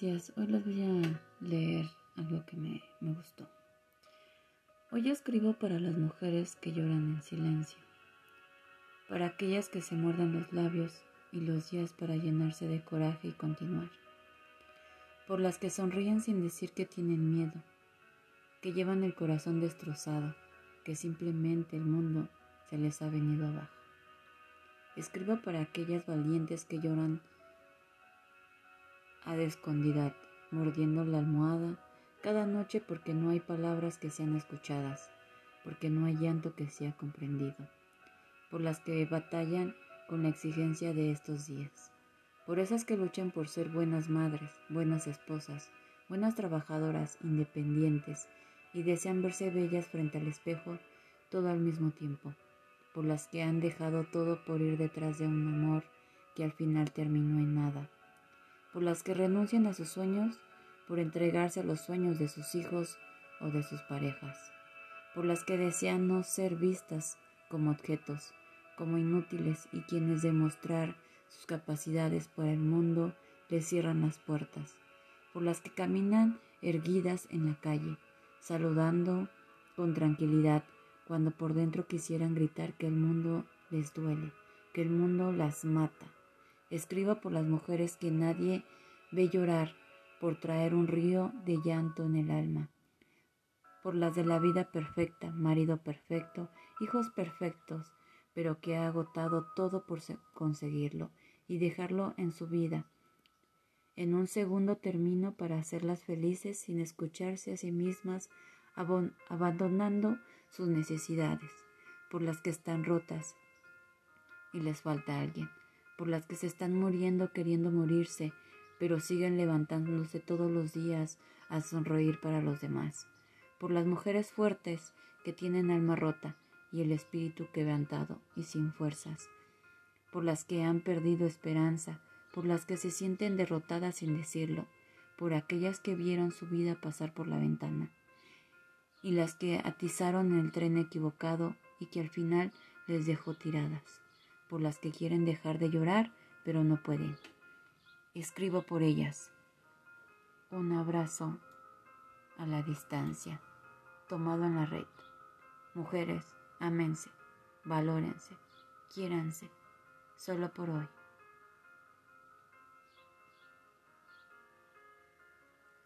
Hoy les voy a leer algo que me, me, gustó. Hoy escribo para las mujeres que lloran en silencio, para aquellas que se muerden los labios y los días para llenarse de coraje y continuar, por las que sonríen sin decir que tienen miedo, que llevan el corazón destrozado, que simplemente el mundo se les ha venido abajo. Escribo para aquellas valientes que lloran a de escondidad, mordiendo la almohada cada noche porque no hay palabras que sean escuchadas, porque no hay llanto que sea comprendido, por las que batallan con la exigencia de estos días, por esas que luchan por ser buenas madres, buenas esposas, buenas trabajadoras, independientes, y desean verse bellas frente al espejo todo al mismo tiempo, por las que han dejado todo por ir detrás de un amor que al final terminó en nada por las que renuncian a sus sueños por entregarse a los sueños de sus hijos o de sus parejas, por las que desean no ser vistas como objetos, como inútiles y quienes demostrar sus capacidades por el mundo les cierran las puertas, por las que caminan erguidas en la calle, saludando con tranquilidad cuando por dentro quisieran gritar que el mundo les duele, que el mundo las mata Escriba por las mujeres que nadie ve llorar por traer un río de llanto en el alma. Por las de la vida perfecta, marido perfecto, hijos perfectos, pero que ha agotado todo por conseguirlo y dejarlo en su vida. En un segundo termino para hacerlas felices sin escucharse a sí mismas, abandonando sus necesidades, por las que están rotas y les falta alguien por las que se están muriendo queriendo morirse, pero siguen levantándose todos los días a sonreír para los demás, por las mujeres fuertes que tienen alma rota y el espíritu quebrantado y sin fuerzas, por las que han perdido esperanza, por las que se sienten derrotadas sin decirlo, por aquellas que vieron su vida pasar por la ventana, y las que atizaron el tren equivocado y que al final les dejó tiradas por las que quieren dejar de llorar, pero no pueden. Escribo por ellas. Un abrazo a la distancia, tomado en la red. Mujeres, amense, valórense, quiéranse, solo por hoy.